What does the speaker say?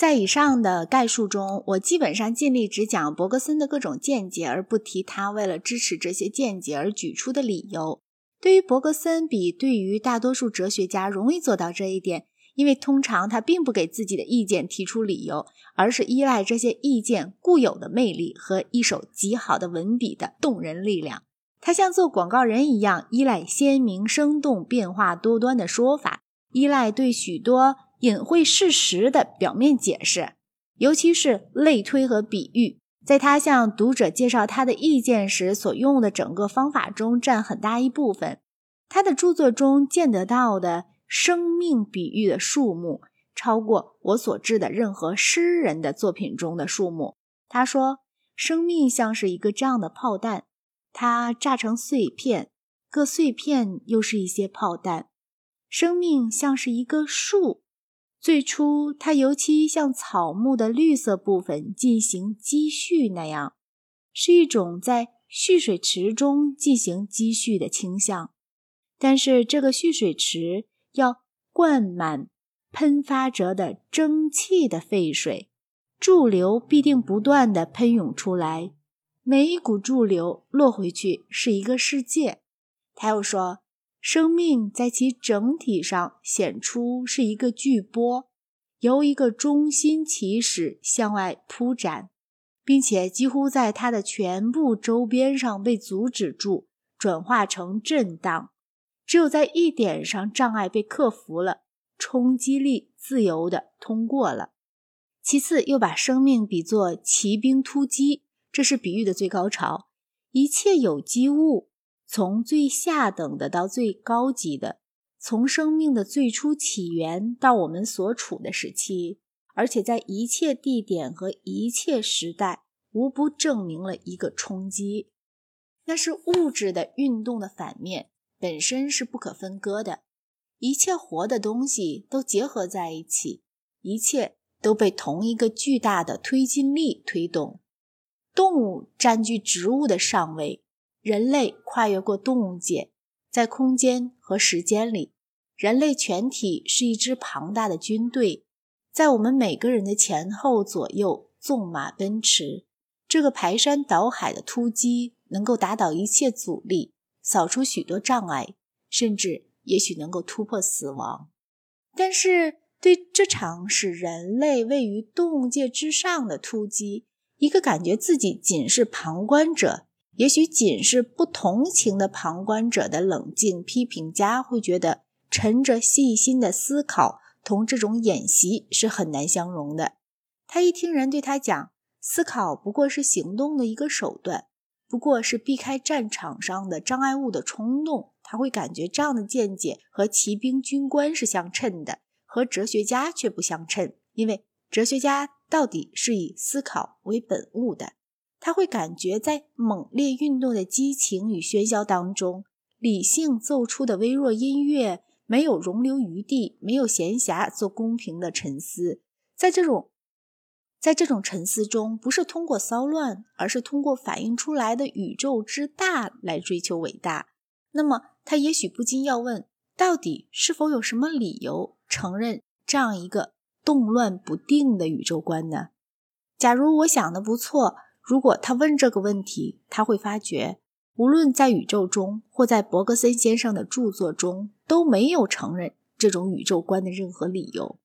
在以上的概述中，我基本上尽力只讲伯格森的各种见解，而不提他为了支持这些见解而举出的理由。对于伯格森，比对于大多数哲学家容易做到这一点，因为通常他并不给自己的意见提出理由，而是依赖这些意见固有的魅力和一手极好的文笔的动人力量。他像做广告人一样，依赖鲜明、生动、变化多端的说法，依赖对许多。隐晦事实的表面解释，尤其是类推和比喻，在他向读者介绍他的意见时所用的整个方法中占很大一部分。他的著作中见得到的生命比喻的数目，超过我所知的任何诗人的作品中的数目。他说：“生命像是一个这样的炮弹，它炸成碎片，各碎片又是一些炮弹。生命像是一个树。”最初，它尤其像草木的绿色部分进行积蓄那样，是一种在蓄水池中进行积蓄的倾向。但是，这个蓄水池要灌满喷发着的蒸汽的沸水，驻流必定不断地喷涌出来，每一股驻流落回去是一个世界。他又说。生命在其整体上显出是一个巨波，由一个中心起始向外铺展，并且几乎在它的全部周边上被阻止住，转化成震荡。只有在一点上障碍被克服了，冲击力自由地通过了。其次，又把生命比作骑兵突击，这是比喻的最高潮。一切有机物。从最下等的到最高级的，从生命的最初起源到我们所处的时期，而且在一切地点和一切时代，无不证明了一个冲击，那是物质的运动的反面，本身是不可分割的。一切活的东西都结合在一起，一切都被同一个巨大的推进力推动。动物占据植物的上位。人类跨越过动物界，在空间和时间里，人类全体是一支庞大的军队，在我们每个人的前后左右纵马奔驰。这个排山倒海的突击能够打倒一切阻力，扫除许多障碍，甚至也许能够突破死亡。但是，对这场使人类位于动物界之上的突击，一个感觉自己仅是旁观者。也许仅是不同情的旁观者的冷静批评家会觉得，沉着细心的思考同这种演习是很难相容的。他一听人对他讲，思考不过是行动的一个手段，不过是避开战场上的障碍物的冲动，他会感觉这样的见解和骑兵军官是相称的，和哲学家却不相称，因为哲学家到底是以思考为本物的。他会感觉，在猛烈运动的激情与喧嚣当中，理性奏出的微弱音乐没有容留余地，没有闲暇做公平的沉思。在这种，在这种沉思中，不是通过骚乱，而是通过反映出来的宇宙之大来追求伟大。那么，他也许不禁要问：到底是否有什么理由承认这样一个动乱不定的宇宙观呢？假如我想的不错。如果他问这个问题，他会发觉，无论在宇宙中或在伯格森先生的著作中，都没有承认这种宇宙观的任何理由。